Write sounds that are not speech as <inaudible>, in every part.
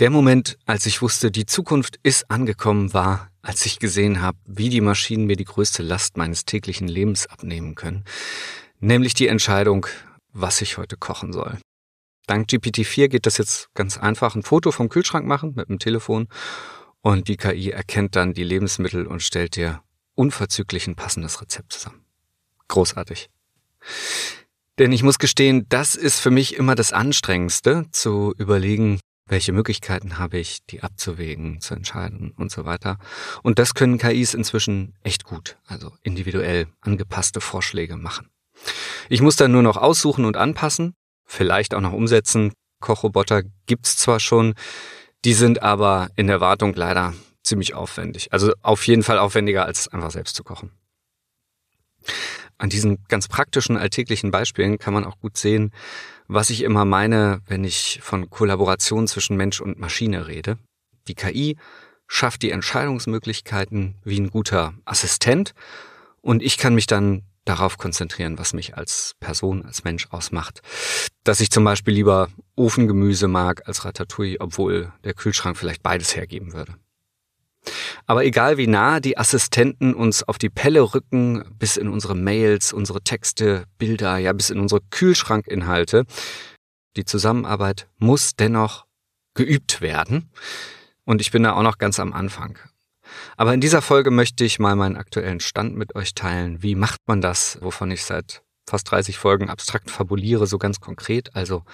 Der Moment, als ich wusste, die Zukunft ist angekommen, war, als ich gesehen habe, wie die Maschinen mir die größte Last meines täglichen Lebens abnehmen können, nämlich die Entscheidung, was ich heute kochen soll. Dank GPT-4 geht das jetzt ganz einfach. Ein Foto vom Kühlschrank machen mit dem Telefon und die KI erkennt dann die Lebensmittel und stellt dir unverzüglich ein passendes Rezept zusammen. Großartig. Denn ich muss gestehen, das ist für mich immer das Anstrengendste, zu überlegen, welche Möglichkeiten habe ich, die abzuwägen, zu entscheiden und so weiter. Und das können KIs inzwischen echt gut, also individuell angepasste Vorschläge machen. Ich muss dann nur noch aussuchen und anpassen, vielleicht auch noch umsetzen. Kochroboter gibt's zwar schon, die sind aber in der Wartung leider ziemlich aufwendig. Also auf jeden Fall aufwendiger, als einfach selbst zu kochen. An diesen ganz praktischen alltäglichen Beispielen kann man auch gut sehen, was ich immer meine, wenn ich von Kollaboration zwischen Mensch und Maschine rede. Die KI schafft die Entscheidungsmöglichkeiten wie ein guter Assistent und ich kann mich dann darauf konzentrieren, was mich als Person, als Mensch ausmacht. Dass ich zum Beispiel lieber Ofengemüse mag als Ratatouille, obwohl der Kühlschrank vielleicht beides hergeben würde. Aber egal wie nah die Assistenten uns auf die Pelle rücken, bis in unsere Mails, unsere Texte, Bilder, ja bis in unsere Kühlschrankinhalte, die Zusammenarbeit muss dennoch geübt werden. Und ich bin da auch noch ganz am Anfang. Aber in dieser Folge möchte ich mal meinen aktuellen Stand mit euch teilen. Wie macht man das, wovon ich seit fast 30 Folgen abstrakt fabuliere, so ganz konkret, also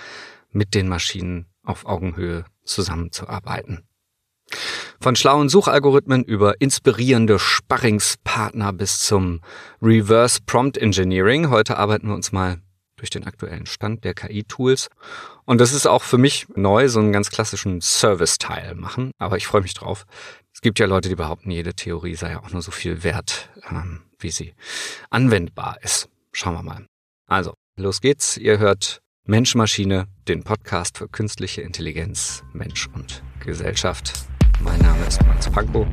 mit den Maschinen auf Augenhöhe zusammenzuarbeiten. Von schlauen Suchalgorithmen über inspirierende Sparringspartner bis zum Reverse Prompt Engineering. Heute arbeiten wir uns mal durch den aktuellen Stand der KI-Tools. Und das ist auch für mich neu, so einen ganz klassischen Service-Teil machen. Aber ich freue mich drauf. Es gibt ja Leute, die behaupten, jede Theorie sei ja auch nur so viel wert, ähm, wie sie anwendbar ist. Schauen wir mal. Also, los geht's. Ihr hört Mensch Maschine, den Podcast für künstliche Intelligenz, Mensch und Gesellschaft. Mein Name ist Max Pankow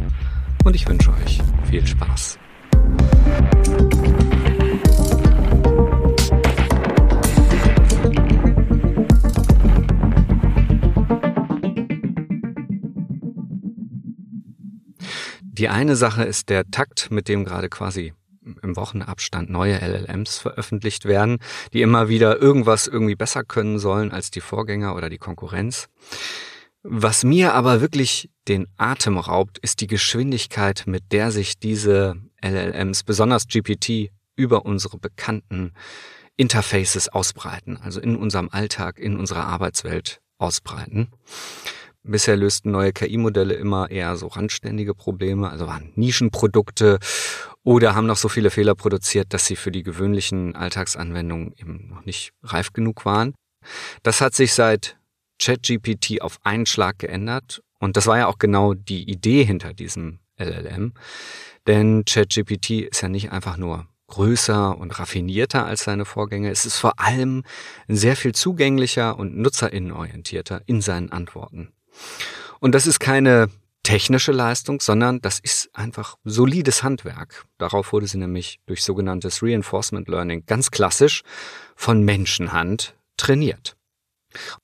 und ich wünsche euch viel Spaß. Die eine Sache ist der Takt, mit dem gerade quasi im Wochenabstand neue LLMs veröffentlicht werden, die immer wieder irgendwas irgendwie besser können sollen als die Vorgänger oder die Konkurrenz. Was mir aber wirklich den Atem raubt, ist die Geschwindigkeit, mit der sich diese LLMs, besonders GPT, über unsere bekannten Interfaces ausbreiten, also in unserem Alltag, in unserer Arbeitswelt ausbreiten. Bisher lösten neue KI-Modelle immer eher so randständige Probleme, also waren Nischenprodukte oder haben noch so viele Fehler produziert, dass sie für die gewöhnlichen Alltagsanwendungen eben noch nicht reif genug waren. Das hat sich seit ChatGPT auf einen Schlag geändert. Und das war ja auch genau die Idee hinter diesem LLM. Denn ChatGPT ist ja nicht einfach nur größer und raffinierter als seine Vorgänger. Es ist vor allem sehr viel zugänglicher und nutzerinnenorientierter in seinen Antworten. Und das ist keine technische Leistung, sondern das ist einfach solides Handwerk. Darauf wurde sie nämlich durch sogenanntes Reinforcement Learning ganz klassisch von Menschenhand trainiert.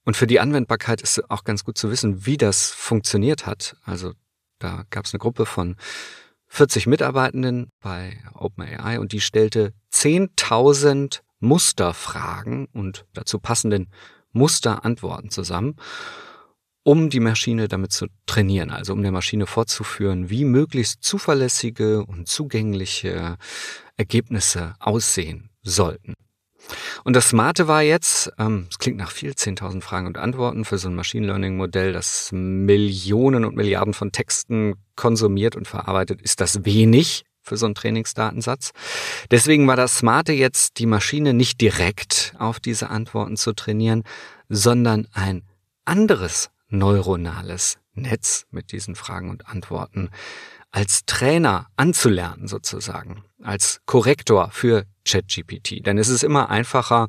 Und für die Anwendbarkeit ist auch ganz gut zu wissen, wie das funktioniert hat. Also da gab es eine Gruppe von 40 Mitarbeitenden bei OpenAI und die stellte 10.000 Musterfragen und dazu passenden Musterantworten zusammen, um die Maschine damit zu trainieren, also um der Maschine vorzuführen, wie möglichst zuverlässige und zugängliche Ergebnisse aussehen sollten. Und das Smarte war jetzt, ähm, es klingt nach viel, 10.000 Fragen und Antworten für so ein Machine Learning Modell, das Millionen und Milliarden von Texten konsumiert und verarbeitet, ist das wenig für so einen Trainingsdatensatz. Deswegen war das Smarte jetzt, die Maschine nicht direkt auf diese Antworten zu trainieren, sondern ein anderes neuronales Netz mit diesen Fragen und Antworten als Trainer anzulernen sozusagen, als Korrektor für ChatGPT. Denn es ist immer einfacher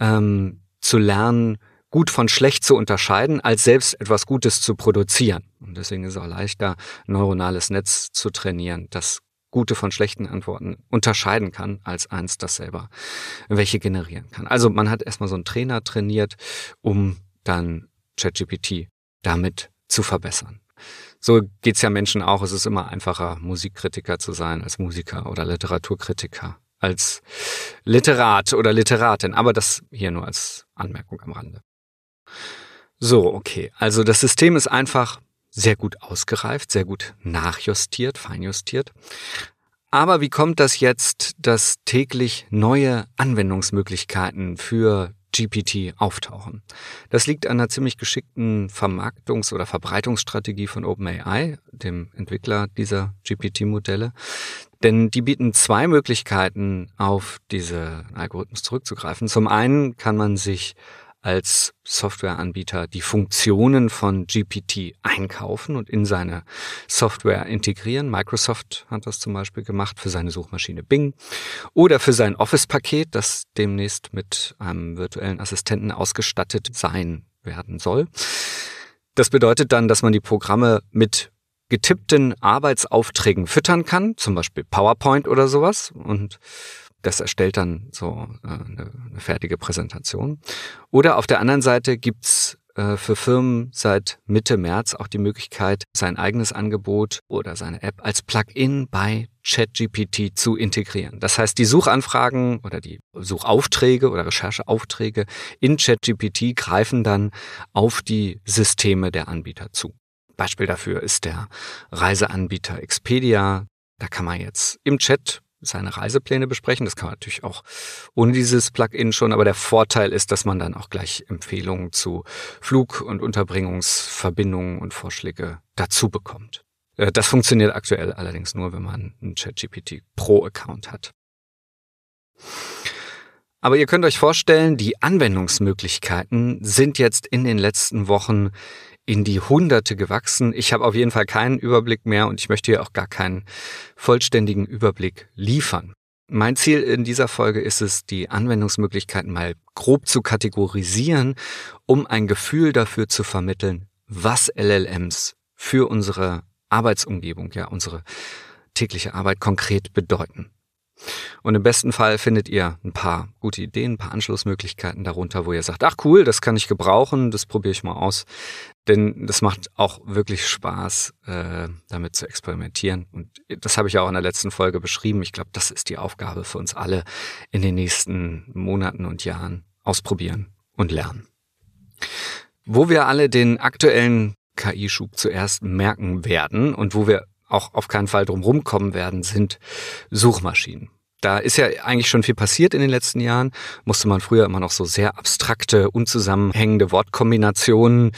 ähm, zu lernen, gut von schlecht zu unterscheiden, als selbst etwas Gutes zu produzieren. Und deswegen ist es auch leichter, ein neuronales Netz zu trainieren, das gute von schlechten Antworten unterscheiden kann, als eins, das selber welche generieren kann. Also man hat erstmal so einen Trainer trainiert, um dann ChatGPT damit zu verbessern. So geht's ja Menschen auch. Es ist immer einfacher, Musikkritiker zu sein als Musiker oder Literaturkritiker, als Literat oder Literatin. Aber das hier nur als Anmerkung am Rande. So, okay. Also das System ist einfach sehr gut ausgereift, sehr gut nachjustiert, feinjustiert. Aber wie kommt das jetzt, dass täglich neue Anwendungsmöglichkeiten für GPT auftauchen. Das liegt an einer ziemlich geschickten Vermarktungs- oder Verbreitungsstrategie von OpenAI, dem Entwickler dieser GPT-Modelle. Denn die bieten zwei Möglichkeiten, auf diese Algorithmus zurückzugreifen. Zum einen kann man sich als Softwareanbieter die Funktionen von GPT einkaufen und in seine Software integrieren. Microsoft hat das zum Beispiel gemacht für seine Suchmaschine Bing oder für sein Office-Paket, das demnächst mit einem virtuellen Assistenten ausgestattet sein werden soll. Das bedeutet dann, dass man die Programme mit getippten Arbeitsaufträgen füttern kann, zum Beispiel PowerPoint oder sowas und das erstellt dann so äh, eine, eine fertige Präsentation. Oder auf der anderen Seite gibt's äh, für Firmen seit Mitte März auch die Möglichkeit, sein eigenes Angebot oder seine App als Plugin bei ChatGPT zu integrieren. Das heißt, die Suchanfragen oder die Suchaufträge oder Rechercheaufträge in ChatGPT greifen dann auf die Systeme der Anbieter zu. Beispiel dafür ist der Reiseanbieter Expedia. Da kann man jetzt im Chat seine Reisepläne besprechen. Das kann man natürlich auch ohne dieses Plugin schon, aber der Vorteil ist, dass man dann auch gleich Empfehlungen zu Flug- und Unterbringungsverbindungen und Vorschläge dazu bekommt. Äh, das funktioniert aktuell allerdings nur, wenn man einen ChatGPT Pro-Account hat. Aber ihr könnt euch vorstellen, die Anwendungsmöglichkeiten sind jetzt in den letzten Wochen in die Hunderte gewachsen. Ich habe auf jeden Fall keinen Überblick mehr und ich möchte hier auch gar keinen vollständigen Überblick liefern. Mein Ziel in dieser Folge ist es, die Anwendungsmöglichkeiten mal grob zu kategorisieren, um ein Gefühl dafür zu vermitteln, was LLMs für unsere Arbeitsumgebung, ja, unsere tägliche Arbeit konkret bedeuten. Und im besten Fall findet ihr ein paar gute Ideen, ein paar Anschlussmöglichkeiten darunter, wo ihr sagt, ach cool, das kann ich gebrauchen, das probiere ich mal aus. Denn das macht auch wirklich Spaß, äh, damit zu experimentieren. Und das habe ich auch in der letzten Folge beschrieben. Ich glaube, das ist die Aufgabe für uns alle in den nächsten Monaten und Jahren. Ausprobieren und lernen. Wo wir alle den aktuellen KI-Schub zuerst merken werden und wo wir auch auf keinen Fall drum rumkommen werden, sind Suchmaschinen. Da ist ja eigentlich schon viel passiert in den letzten Jahren. Musste man früher immer noch so sehr abstrakte, unzusammenhängende Wortkombinationen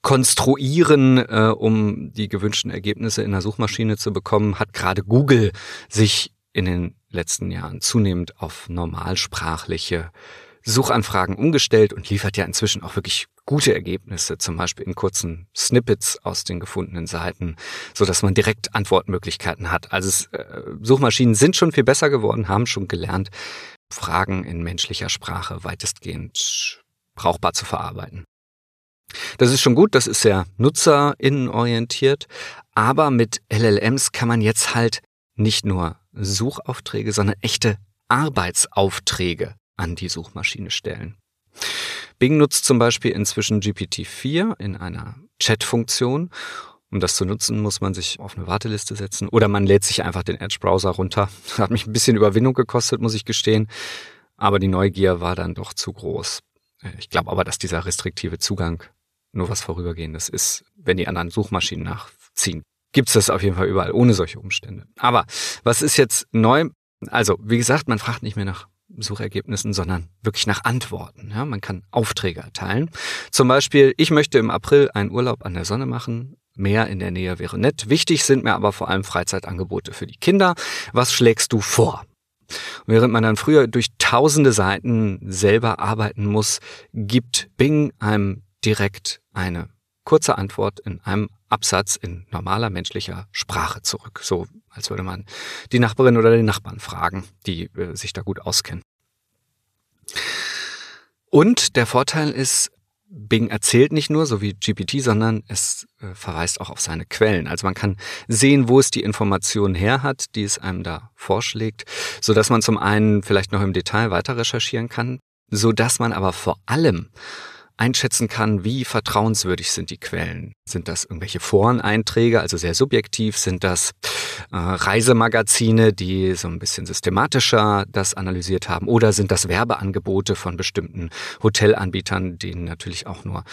konstruieren, äh, um die gewünschten Ergebnisse in der Suchmaschine zu bekommen. Hat gerade Google sich in den letzten Jahren zunehmend auf normalsprachliche Suchanfragen umgestellt und liefert ja inzwischen auch wirklich gute Ergebnisse, zum Beispiel in kurzen Snippets aus den gefundenen Seiten, so dass man direkt Antwortmöglichkeiten hat. Also äh, Suchmaschinen sind schon viel besser geworden, haben schon gelernt, Fragen in menschlicher Sprache weitestgehend brauchbar zu verarbeiten. Das ist schon gut, das ist sehr nutzerinnenorientiert, aber mit LLMs kann man jetzt halt nicht nur Suchaufträge, sondern echte Arbeitsaufträge an die Suchmaschine stellen. Bing nutzt zum Beispiel inzwischen GPT-4 in einer Chat-Funktion. Um das zu nutzen, muss man sich auf eine Warteliste setzen oder man lädt sich einfach den Edge-Browser runter. Das hat mich ein bisschen Überwindung gekostet, muss ich gestehen. Aber die Neugier war dann doch zu groß. Ich glaube aber, dass dieser restriktive Zugang nur was Vorübergehendes ist, wenn die anderen Suchmaschinen nachziehen. Gibt es das auf jeden Fall überall ohne solche Umstände. Aber was ist jetzt neu? Also, wie gesagt, man fragt nicht mehr nach Suchergebnissen, sondern wirklich nach Antworten. Ja, man kann Aufträge erteilen. Zum Beispiel, ich möchte im April einen Urlaub an der Sonne machen. Meer in der Nähe wäre nett. Wichtig sind mir aber vor allem Freizeitangebote für die Kinder. Was schlägst du vor? Während man dann früher durch tausende Seiten selber arbeiten muss, gibt Bing einem direkt eine kurze Antwort in einem Absatz in normaler menschlicher Sprache zurück. So als würde man die Nachbarin oder den Nachbarn fragen, die äh, sich da gut auskennen. Und der Vorteil ist, Bing erzählt nicht nur, so wie GPT, sondern es äh, verweist auch auf seine Quellen. Also man kann sehen, wo es die Informationen her hat, die es einem da vorschlägt, so dass man zum einen vielleicht noch im Detail weiter recherchieren kann, so dass man aber vor allem einschätzen kann, wie vertrauenswürdig sind die Quellen. Sind das irgendwelche Foreneinträge, also sehr subjektiv? Sind das äh, Reisemagazine, die so ein bisschen systematischer das analysiert haben? Oder sind das Werbeangebote von bestimmten Hotelanbietern, denen natürlich auch nur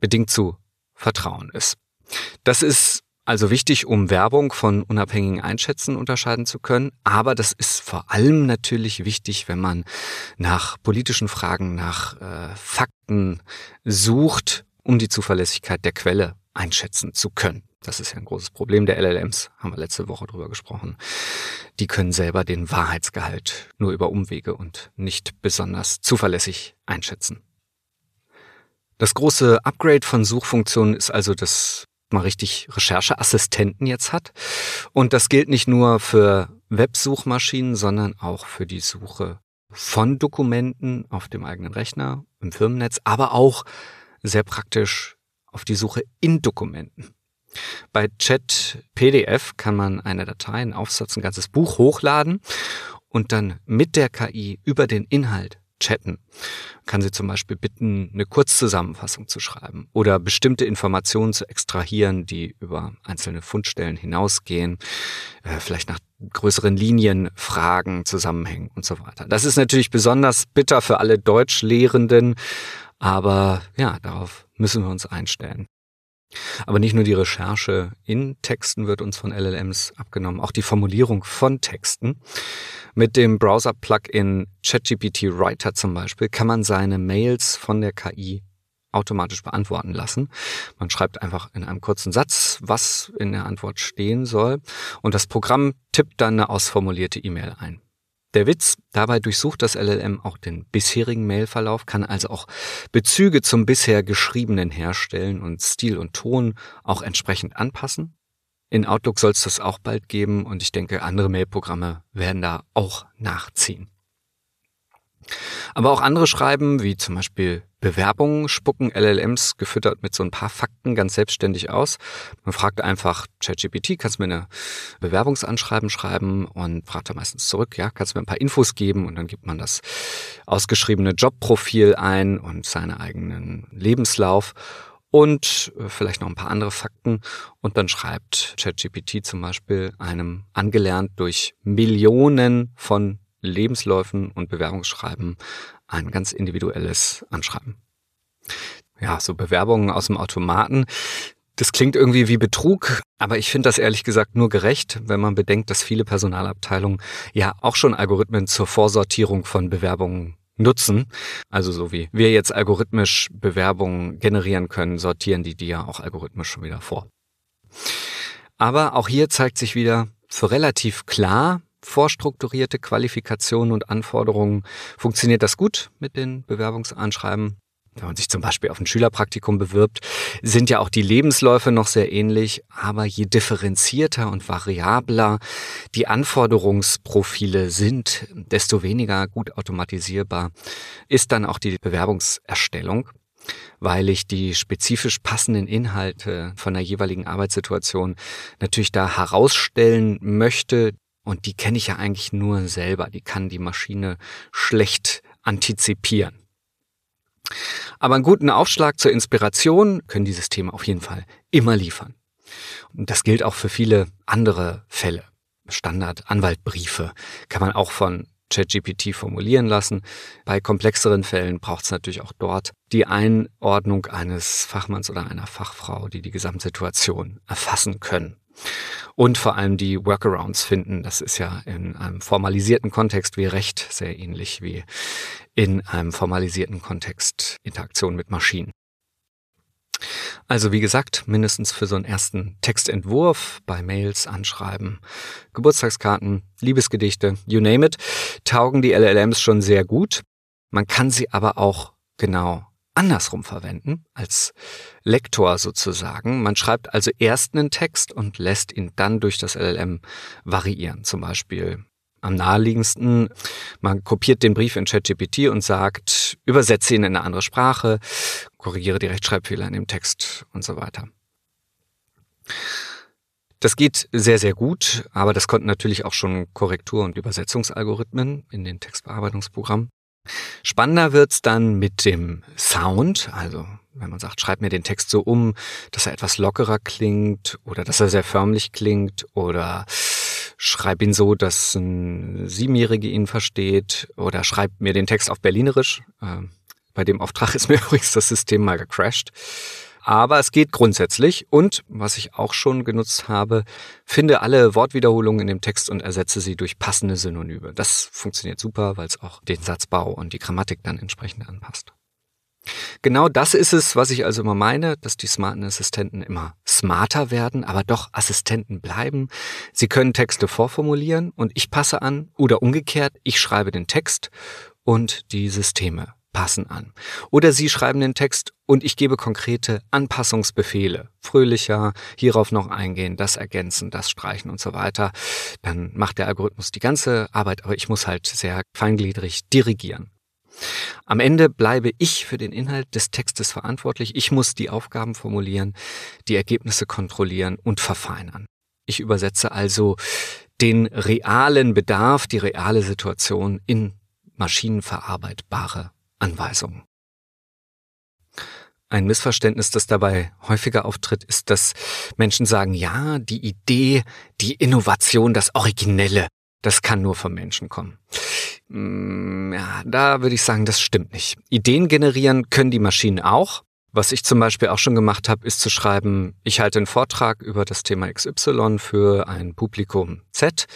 bedingt zu vertrauen ist? Das ist also wichtig, um Werbung von unabhängigen Einschätzen unterscheiden zu können. Aber das ist vor allem natürlich wichtig, wenn man nach politischen Fragen, nach äh, Fakten sucht, um die Zuverlässigkeit der Quelle einschätzen zu können. Das ist ja ein großes Problem der LLMs, haben wir letzte Woche drüber gesprochen. Die können selber den Wahrheitsgehalt nur über Umwege und nicht besonders zuverlässig einschätzen. Das große Upgrade von Suchfunktionen ist also das mal richtig Rechercheassistenten jetzt hat. Und das gilt nicht nur für Websuchmaschinen, sondern auch für die Suche von Dokumenten auf dem eigenen Rechner, im Firmennetz, aber auch sehr praktisch auf die Suche in Dokumenten. Bei Chat PDF kann man eine Datei, einen Aufsatz, ein ganzes Buch hochladen und dann mit der KI über den Inhalt chatten. Kann sie zum Beispiel bitten, eine Kurzzusammenfassung zu schreiben oder bestimmte Informationen zu extrahieren, die über einzelne Fundstellen hinausgehen, äh, vielleicht nach größeren Linien, Fragen, Zusammenhängen und so weiter. Das ist natürlich besonders bitter für alle Deutschlehrenden, aber ja, darauf müssen wir uns einstellen. Aber nicht nur die Recherche in Texten wird uns von LLMs abgenommen, auch die Formulierung von Texten. Mit dem Browser-Plugin ChatGPT Writer zum Beispiel kann man seine Mails von der KI automatisch beantworten lassen. Man schreibt einfach in einem kurzen Satz, was in der Antwort stehen soll und das Programm tippt dann eine ausformulierte E-Mail ein. Der Witz, dabei durchsucht das LLM auch den bisherigen Mailverlauf, kann also auch Bezüge zum bisher geschriebenen herstellen und Stil und Ton auch entsprechend anpassen. In Outlook soll es das auch bald geben und ich denke, andere Mailprogramme werden da auch nachziehen. Aber auch andere schreiben, wie zum Beispiel Bewerbungen, spucken LLMs gefüttert mit so ein paar Fakten ganz selbstständig aus. Man fragt einfach ChatGPT, kannst du mir eine Bewerbungsanschreiben schreiben und fragt er meistens zurück, ja, kannst du mir ein paar Infos geben und dann gibt man das ausgeschriebene Jobprofil ein und seinen eigenen Lebenslauf und äh, vielleicht noch ein paar andere Fakten. Und dann schreibt ChatGPT zum Beispiel einem angelernt durch Millionen von Lebensläufen und Bewerbungsschreiben ein ganz individuelles Anschreiben. Ja, so Bewerbungen aus dem Automaten. Das klingt irgendwie wie Betrug, aber ich finde das ehrlich gesagt nur gerecht, wenn man bedenkt, dass viele Personalabteilungen ja auch schon Algorithmen zur Vorsortierung von Bewerbungen nutzen. Also so wie wir jetzt algorithmisch Bewerbungen generieren können, sortieren die die ja auch algorithmisch schon wieder vor. Aber auch hier zeigt sich wieder, für relativ klar vorstrukturierte Qualifikationen und Anforderungen. Funktioniert das gut mit den Bewerbungsanschreiben. Wenn man sich zum Beispiel auf ein Schülerpraktikum bewirbt, sind ja auch die Lebensläufe noch sehr ähnlich, aber je differenzierter und variabler die Anforderungsprofile sind, desto weniger gut automatisierbar ist dann auch die Bewerbungserstellung. Weil ich die spezifisch passenden Inhalte von der jeweiligen Arbeitssituation natürlich da herausstellen möchte, und die kenne ich ja eigentlich nur selber. Die kann die Maschine schlecht antizipieren. Aber einen guten Aufschlag zur Inspiration können die Systeme auf jeden Fall immer liefern. Und das gilt auch für viele andere Fälle. Standard-Anwaltbriefe kann man auch von ChatGPT formulieren lassen. Bei komplexeren Fällen braucht es natürlich auch dort die Einordnung eines Fachmanns oder einer Fachfrau, die die Gesamtsituation erfassen können und vor allem die Workarounds finden. Das ist ja in einem formalisierten Kontext wie Recht sehr ähnlich wie in einem formalisierten Kontext Interaktion mit Maschinen. Also wie gesagt, mindestens für so einen ersten Textentwurf bei Mails, Anschreiben, Geburtstagskarten, Liebesgedichte, you name it, taugen die LLMs schon sehr gut. Man kann sie aber auch genau andersrum verwenden, als Lektor sozusagen. Man schreibt also erst einen Text und lässt ihn dann durch das LLM variieren. Zum Beispiel am naheliegendsten, man kopiert den Brief in ChatGPT und sagt, übersetze ihn in eine andere Sprache, korrigiere die Rechtschreibfehler in dem Text und so weiter. Das geht sehr, sehr gut, aber das konnten natürlich auch schon Korrektur- und Übersetzungsalgorithmen in den Textbearbeitungsprogrammen. Spannender wird's dann mit dem Sound, also wenn man sagt, schreib mir den Text so um, dass er etwas lockerer klingt oder dass er sehr förmlich klingt oder schreib ihn so, dass ein Siebenjährige ihn versteht oder schreib mir den Text auf Berlinerisch. Äh, bei dem Auftrag <laughs> ist mir übrigens das System mal gecrashed. Aber es geht grundsätzlich und, was ich auch schon genutzt habe, finde alle Wortwiederholungen in dem Text und ersetze sie durch passende Synonyme. Das funktioniert super, weil es auch den Satzbau und die Grammatik dann entsprechend anpasst. Genau das ist es, was ich also immer meine, dass die smarten Assistenten immer smarter werden, aber doch Assistenten bleiben. Sie können Texte vorformulieren und ich passe an oder umgekehrt, ich schreibe den Text und die Systeme passen an. Oder Sie schreiben den Text und ich gebe konkrete Anpassungsbefehle. Fröhlicher, hierauf noch eingehen, das ergänzen, das streichen und so weiter. Dann macht der Algorithmus die ganze Arbeit, aber ich muss halt sehr feingliedrig dirigieren. Am Ende bleibe ich für den Inhalt des Textes verantwortlich. Ich muss die Aufgaben formulieren, die Ergebnisse kontrollieren und verfeinern. Ich übersetze also den realen Bedarf, die reale Situation in maschinenverarbeitbare Anweisungen. Ein Missverständnis, das dabei häufiger auftritt, ist, dass Menschen sagen, ja, die Idee, die Innovation, das Originelle, das kann nur vom Menschen kommen. Mm, ja, da würde ich sagen, das stimmt nicht. Ideen generieren können die Maschinen auch. Was ich zum Beispiel auch schon gemacht habe, ist zu schreiben, ich halte einen Vortrag über das Thema XY für ein Publikum Z,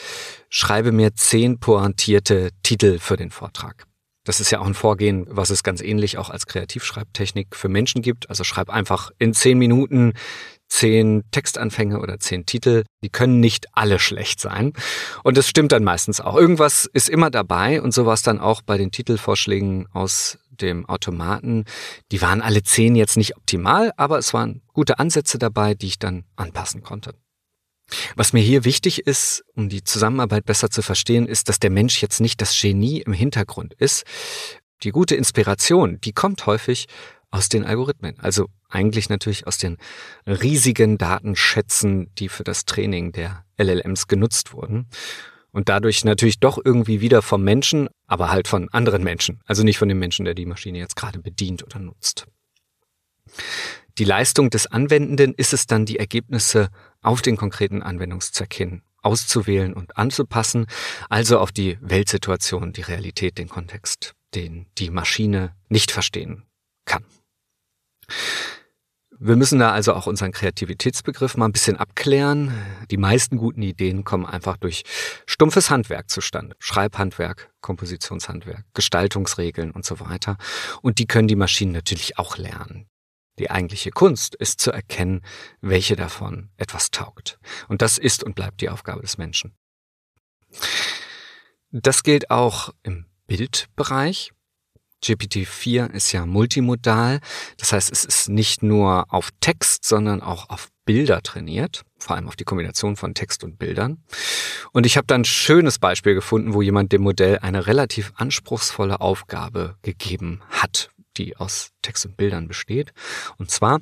schreibe mir zehn pointierte Titel für den Vortrag. Das ist ja auch ein Vorgehen, was es ganz ähnlich auch als Kreativschreibtechnik für Menschen gibt. Also schreib einfach in zehn Minuten zehn Textanfänge oder zehn Titel. Die können nicht alle schlecht sein. Und das stimmt dann meistens auch. Irgendwas ist immer dabei und so war es dann auch bei den Titelvorschlägen aus dem Automaten. Die waren alle zehn jetzt nicht optimal, aber es waren gute Ansätze dabei, die ich dann anpassen konnte. Was mir hier wichtig ist, um die Zusammenarbeit besser zu verstehen, ist, dass der Mensch jetzt nicht das Genie im Hintergrund ist. Die gute Inspiration, die kommt häufig aus den Algorithmen. Also eigentlich natürlich aus den riesigen Datenschätzen, die für das Training der LLMs genutzt wurden. Und dadurch natürlich doch irgendwie wieder vom Menschen, aber halt von anderen Menschen. Also nicht von dem Menschen, der die Maschine jetzt gerade bedient oder nutzt. Die Leistung des Anwendenden ist es dann, die Ergebnisse auf den konkreten Anwendungszweck hin auszuwählen und anzupassen, also auf die Weltsituation, die Realität, den Kontext, den die Maschine nicht verstehen kann. Wir müssen da also auch unseren Kreativitätsbegriff mal ein bisschen abklären. Die meisten guten Ideen kommen einfach durch stumpfes Handwerk zustande. Schreibhandwerk, Kompositionshandwerk, Gestaltungsregeln und so weiter. Und die können die Maschinen natürlich auch lernen. Die eigentliche Kunst ist zu erkennen, welche davon etwas taugt. Und das ist und bleibt die Aufgabe des Menschen. Das gilt auch im Bildbereich. GPT-4 ist ja multimodal. Das heißt, es ist nicht nur auf Text, sondern auch auf Bilder trainiert, vor allem auf die Kombination von Text und Bildern. Und ich habe da ein schönes Beispiel gefunden, wo jemand dem Modell eine relativ anspruchsvolle Aufgabe gegeben hat, die aus Text und Bildern besteht. Und zwar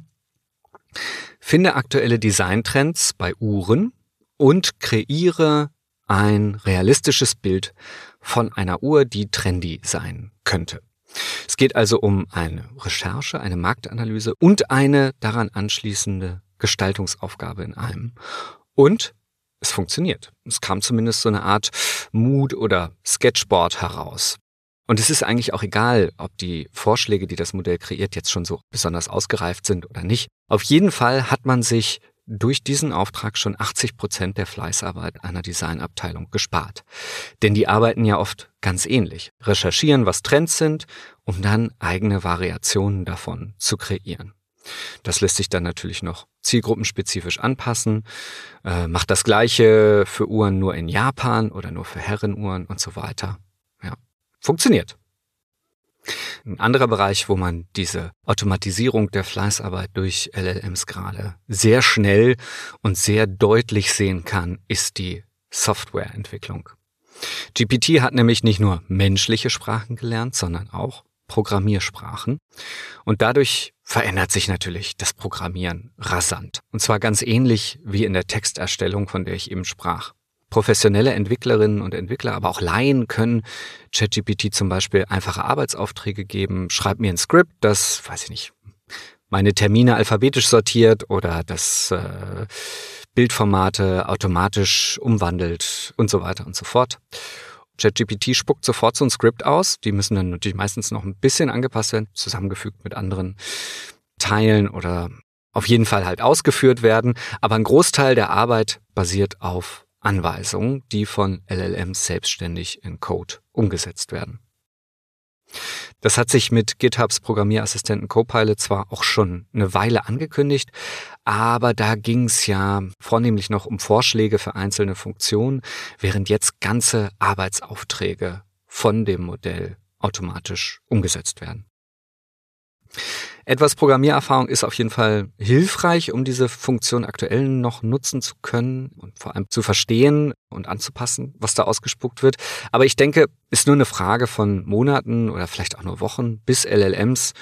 finde aktuelle Designtrends bei Uhren und kreiere ein realistisches Bild von einer Uhr, die trendy sein könnte. Es geht also um eine Recherche, eine Marktanalyse und eine daran anschließende Gestaltungsaufgabe in einem. Und es funktioniert. Es kam zumindest so eine Art Mood oder Sketchboard heraus. Und es ist eigentlich auch egal, ob die Vorschläge, die das Modell kreiert, jetzt schon so besonders ausgereift sind oder nicht. Auf jeden Fall hat man sich durch diesen Auftrag schon 80 Prozent der Fleißarbeit einer Designabteilung gespart. Denn die arbeiten ja oft ganz ähnlich. Recherchieren, was Trends sind, um dann eigene Variationen davon zu kreieren. Das lässt sich dann natürlich noch zielgruppenspezifisch anpassen, äh, macht das gleiche für Uhren nur in Japan oder nur für Herrenuhren und so weiter funktioniert. Ein anderer Bereich, wo man diese Automatisierung der Fleißarbeit durch LLMs gerade sehr schnell und sehr deutlich sehen kann, ist die Softwareentwicklung. GPT hat nämlich nicht nur menschliche Sprachen gelernt, sondern auch Programmiersprachen. Und dadurch verändert sich natürlich das Programmieren rasant. Und zwar ganz ähnlich wie in der Texterstellung, von der ich eben sprach. Professionelle Entwicklerinnen und Entwickler, aber auch Laien können ChatGPT zum Beispiel einfache Arbeitsaufträge geben. Schreib mir ein Skript, das, weiß ich nicht, meine Termine alphabetisch sortiert oder das äh, Bildformate automatisch umwandelt und so weiter und so fort. ChatGPT spuckt sofort so ein Skript aus. Die müssen dann natürlich meistens noch ein bisschen angepasst werden, zusammengefügt mit anderen Teilen oder auf jeden Fall halt ausgeführt werden. Aber ein Großteil der Arbeit basiert auf Anweisungen, die von LLMs selbstständig in Code umgesetzt werden. Das hat sich mit GitHubs Programmierassistenten Copilot zwar auch schon eine Weile angekündigt, aber da ging es ja vornehmlich noch um Vorschläge für einzelne Funktionen, während jetzt ganze Arbeitsaufträge von dem Modell automatisch umgesetzt werden. Etwas Programmiererfahrung ist auf jeden Fall hilfreich, um diese Funktion aktuell noch nutzen zu können und vor allem zu verstehen und anzupassen, was da ausgespuckt wird. Aber ich denke, ist nur eine Frage von Monaten oder vielleicht auch nur Wochen, bis LLMs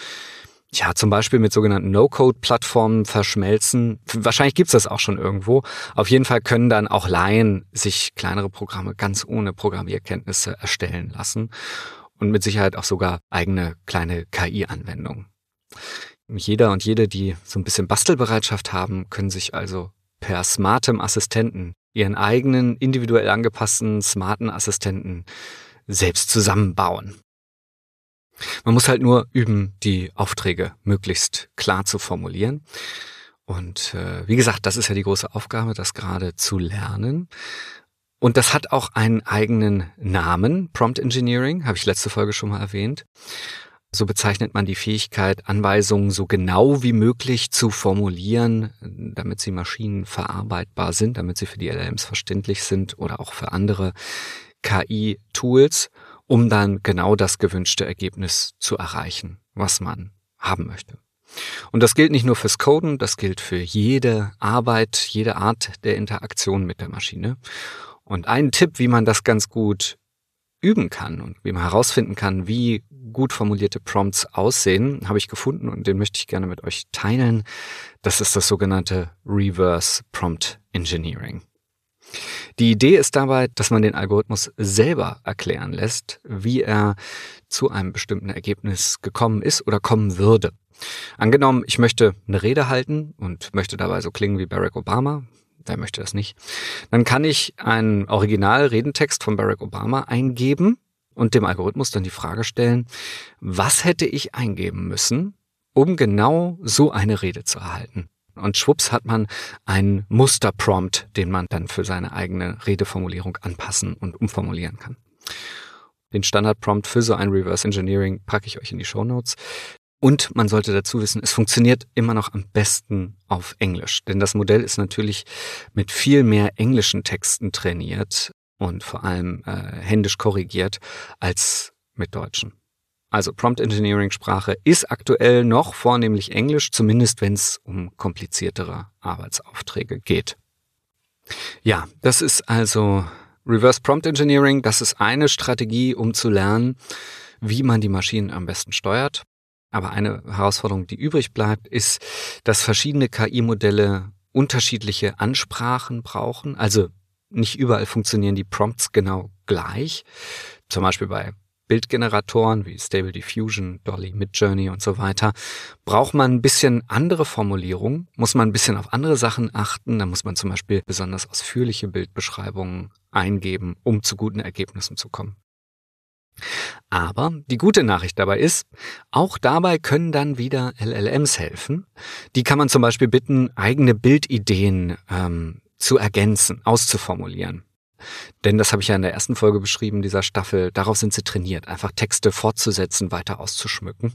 ja, zum Beispiel mit sogenannten No-Code-Plattformen verschmelzen. Wahrscheinlich gibt's das auch schon irgendwo. Auf jeden Fall können dann auch Laien sich kleinere Programme ganz ohne Programmierkenntnisse erstellen lassen und mit Sicherheit auch sogar eigene kleine KI-Anwendungen. Jeder und jede, die so ein bisschen Bastelbereitschaft haben, können sich also per smartem Assistenten ihren eigenen individuell angepassten smarten Assistenten selbst zusammenbauen. Man muss halt nur üben, die Aufträge möglichst klar zu formulieren. Und äh, wie gesagt, das ist ja die große Aufgabe, das gerade zu lernen. Und das hat auch einen eigenen Namen, Prompt Engineering, habe ich letzte Folge schon mal erwähnt. So bezeichnet man die Fähigkeit, Anweisungen so genau wie möglich zu formulieren, damit sie maschinenverarbeitbar sind, damit sie für die LLMs verständlich sind oder auch für andere KI-Tools, um dann genau das gewünschte Ergebnis zu erreichen, was man haben möchte. Und das gilt nicht nur fürs Coden, das gilt für jede Arbeit, jede Art der Interaktion mit der Maschine. Und ein Tipp, wie man das ganz gut üben kann und wie man herausfinden kann, wie gut formulierte Prompts aussehen, habe ich gefunden und den möchte ich gerne mit euch teilen. Das ist das sogenannte Reverse Prompt Engineering. Die Idee ist dabei, dass man den Algorithmus selber erklären lässt, wie er zu einem bestimmten Ergebnis gekommen ist oder kommen würde. Angenommen, ich möchte eine Rede halten und möchte dabei so klingen wie Barack Obama, wer möchte das nicht, dann kann ich einen Original-Redentext von Barack Obama eingeben und dem Algorithmus dann die Frage stellen, was hätte ich eingeben müssen, um genau so eine Rede zu erhalten? Und schwupps hat man einen Musterprompt, den man dann für seine eigene Redeformulierung anpassen und umformulieren kann. Den Standardprompt für so ein Reverse Engineering packe ich euch in die Show Notes. Und man sollte dazu wissen, es funktioniert immer noch am besten auf Englisch. Denn das Modell ist natürlich mit viel mehr englischen Texten trainiert und vor allem äh, händisch korrigiert als mit deutschen. Also Prompt Engineering Sprache ist aktuell noch vornehmlich Englisch, zumindest wenn es um kompliziertere Arbeitsaufträge geht. Ja, das ist also Reverse Prompt Engineering. Das ist eine Strategie, um zu lernen, wie man die Maschinen am besten steuert. Aber eine Herausforderung, die übrig bleibt, ist, dass verschiedene KI-Modelle unterschiedliche Ansprachen brauchen. Also nicht überall funktionieren die Prompts genau gleich. Zum Beispiel bei Bildgeneratoren wie Stable Diffusion, Dolly, Midjourney und so weiter, braucht man ein bisschen andere Formulierung, muss man ein bisschen auf andere Sachen achten. Da muss man zum Beispiel besonders ausführliche Bildbeschreibungen eingeben, um zu guten Ergebnissen zu kommen. Aber die gute Nachricht dabei ist, auch dabei können dann wieder LLMs helfen. Die kann man zum Beispiel bitten, eigene Bildideen ähm, zu ergänzen, auszuformulieren. Denn das habe ich ja in der ersten Folge beschrieben, dieser Staffel, darauf sind sie trainiert, einfach Texte fortzusetzen, weiter auszuschmücken.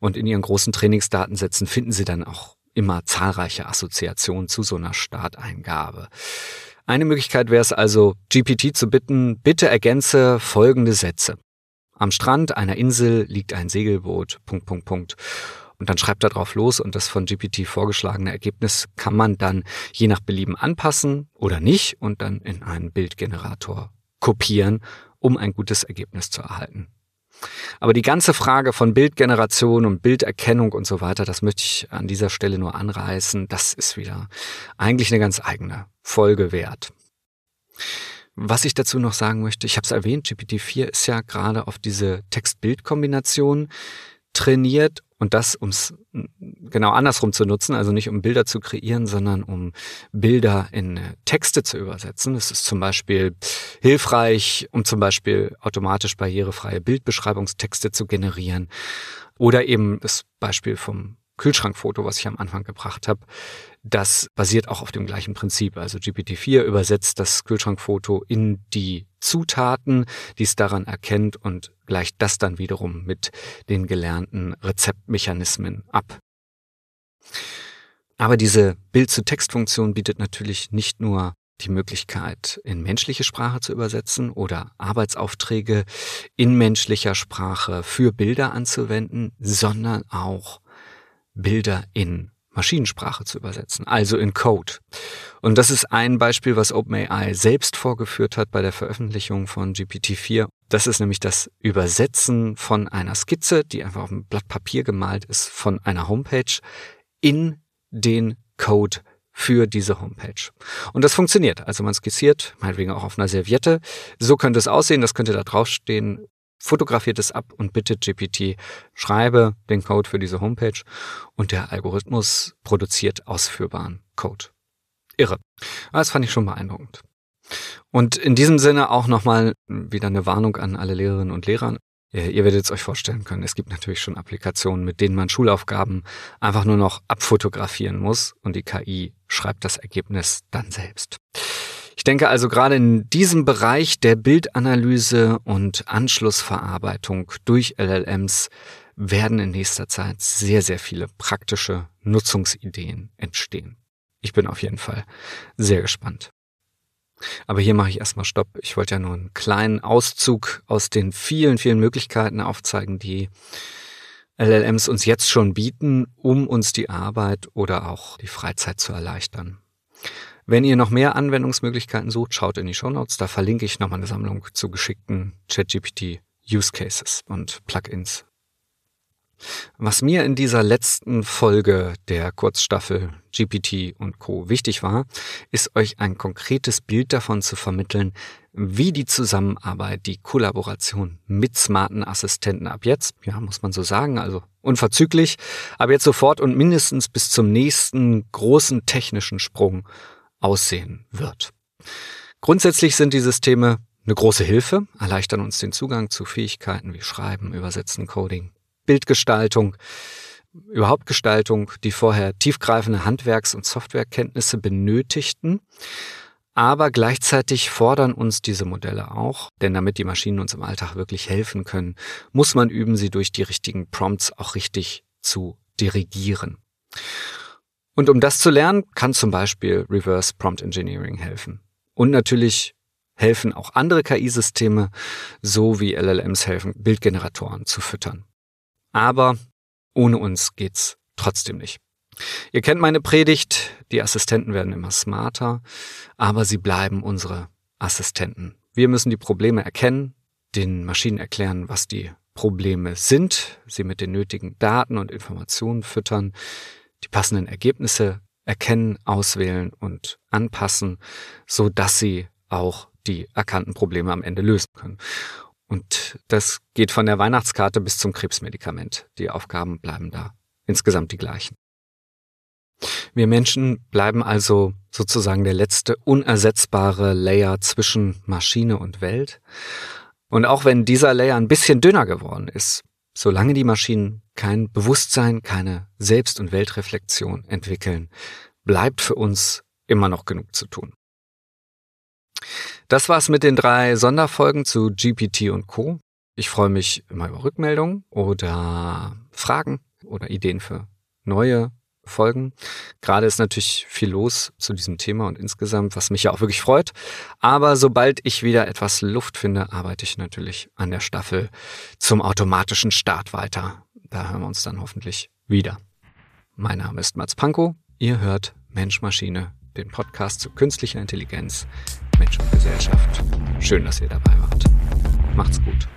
Und in ihren großen Trainingsdatensätzen finden sie dann auch immer zahlreiche Assoziationen zu so einer Starteingabe. Eine Möglichkeit wäre es also, GPT zu bitten, bitte ergänze folgende Sätze. Am Strand einer Insel liegt ein Segelboot, Punkt, Punkt, Punkt. Und dann schreibt er drauf los und das von GPT vorgeschlagene Ergebnis kann man dann je nach Belieben anpassen oder nicht und dann in einen Bildgenerator kopieren, um ein gutes Ergebnis zu erhalten. Aber die ganze Frage von Bildgeneration und Bilderkennung und so weiter, das möchte ich an dieser Stelle nur anreißen. Das ist wieder eigentlich eine ganz eigene Folge wert. Was ich dazu noch sagen möchte, ich habe es erwähnt, GPT-4 ist ja gerade auf diese Text-Bild-Kombination trainiert und das, um es genau andersrum zu nutzen, also nicht um Bilder zu kreieren, sondern um Bilder in Texte zu übersetzen. Das ist zum Beispiel hilfreich, um zum Beispiel automatisch barrierefreie Bildbeschreibungstexte zu generieren. Oder eben das Beispiel vom Kühlschrankfoto, was ich am Anfang gebracht habe, das basiert auch auf dem gleichen Prinzip. Also GPT-4 übersetzt das Kühlschrankfoto in die Zutaten, die es daran erkennt und gleicht das dann wiederum mit den gelernten Rezeptmechanismen ab. Aber diese Bild-zu-Text-Funktion bietet natürlich nicht nur die Möglichkeit, in menschliche Sprache zu übersetzen oder Arbeitsaufträge in menschlicher Sprache für Bilder anzuwenden, sondern auch Bilder in Maschinensprache zu übersetzen, also in Code. Und das ist ein Beispiel, was OpenAI selbst vorgeführt hat bei der Veröffentlichung von GPT-4. Das ist nämlich das Übersetzen von einer Skizze, die einfach auf einem Blatt Papier gemalt ist, von einer Homepage in den Code für diese Homepage. Und das funktioniert. Also man skizziert, meinetwegen auch auf einer Serviette. So könnte es aussehen, das könnte da draufstehen fotografiert es ab und bittet GPT, schreibe den Code für diese Homepage und der Algorithmus produziert ausführbaren Code. Irre. Das fand ich schon beeindruckend. Und in diesem Sinne auch nochmal wieder eine Warnung an alle Lehrerinnen und Lehrer. Ihr werdet es euch vorstellen können, es gibt natürlich schon Applikationen, mit denen man Schulaufgaben einfach nur noch abfotografieren muss und die KI schreibt das Ergebnis dann selbst. Ich denke also gerade in diesem Bereich der Bildanalyse und Anschlussverarbeitung durch LLMs werden in nächster Zeit sehr, sehr viele praktische Nutzungsideen entstehen. Ich bin auf jeden Fall sehr gespannt. Aber hier mache ich erstmal Stopp. Ich wollte ja nur einen kleinen Auszug aus den vielen, vielen Möglichkeiten aufzeigen, die LLMs uns jetzt schon bieten, um uns die Arbeit oder auch die Freizeit zu erleichtern. Wenn ihr noch mehr Anwendungsmöglichkeiten sucht, schaut in die Show Notes. Da verlinke ich nochmal eine Sammlung zu geschickten ChatGPT Use Cases und Plugins. Was mir in dieser letzten Folge der Kurzstaffel GPT und Co. wichtig war, ist euch ein konkretes Bild davon zu vermitteln, wie die Zusammenarbeit, die Kollaboration mit smarten Assistenten ab jetzt, ja, muss man so sagen, also unverzüglich, ab jetzt sofort und mindestens bis zum nächsten großen technischen Sprung aussehen wird. Grundsätzlich sind die Systeme eine große Hilfe, erleichtern uns den Zugang zu Fähigkeiten wie Schreiben, Übersetzen, Coding, Bildgestaltung, überhaupt Gestaltung, die vorher tiefgreifende Handwerks- und Softwarekenntnisse benötigten. Aber gleichzeitig fordern uns diese Modelle auch, denn damit die Maschinen uns im Alltag wirklich helfen können, muss man üben, sie durch die richtigen Prompts auch richtig zu dirigieren. Und um das zu lernen, kann zum Beispiel Reverse Prompt Engineering helfen. Und natürlich helfen auch andere KI-Systeme, so wie LLMs helfen, Bildgeneratoren zu füttern. Aber ohne uns geht's trotzdem nicht. Ihr kennt meine Predigt, die Assistenten werden immer smarter, aber sie bleiben unsere Assistenten. Wir müssen die Probleme erkennen, den Maschinen erklären, was die Probleme sind, sie mit den nötigen Daten und Informationen füttern, die passenden Ergebnisse erkennen, auswählen und anpassen, so dass sie auch die erkannten Probleme am Ende lösen können. Und das geht von der Weihnachtskarte bis zum Krebsmedikament. Die Aufgaben bleiben da insgesamt die gleichen. Wir Menschen bleiben also sozusagen der letzte unersetzbare Layer zwischen Maschine und Welt. Und auch wenn dieser Layer ein bisschen dünner geworden ist, solange die Maschinen kein Bewusstsein, keine Selbst- und Weltreflexion entwickeln, bleibt für uns immer noch genug zu tun. Das war's mit den drei Sonderfolgen zu GPT und Co. Ich freue mich immer über Rückmeldungen oder Fragen oder Ideen für neue Folgen. Gerade ist natürlich viel los zu diesem Thema und insgesamt, was mich ja auch wirklich freut. Aber sobald ich wieder etwas Luft finde, arbeite ich natürlich an der Staffel zum automatischen Start weiter. Da hören wir uns dann hoffentlich wieder. Mein Name ist Mats Pankow. Ihr hört Mensch Maschine, den Podcast zu künstlicher Intelligenz, Mensch und Gesellschaft. Schön, dass ihr dabei wart. Macht's gut.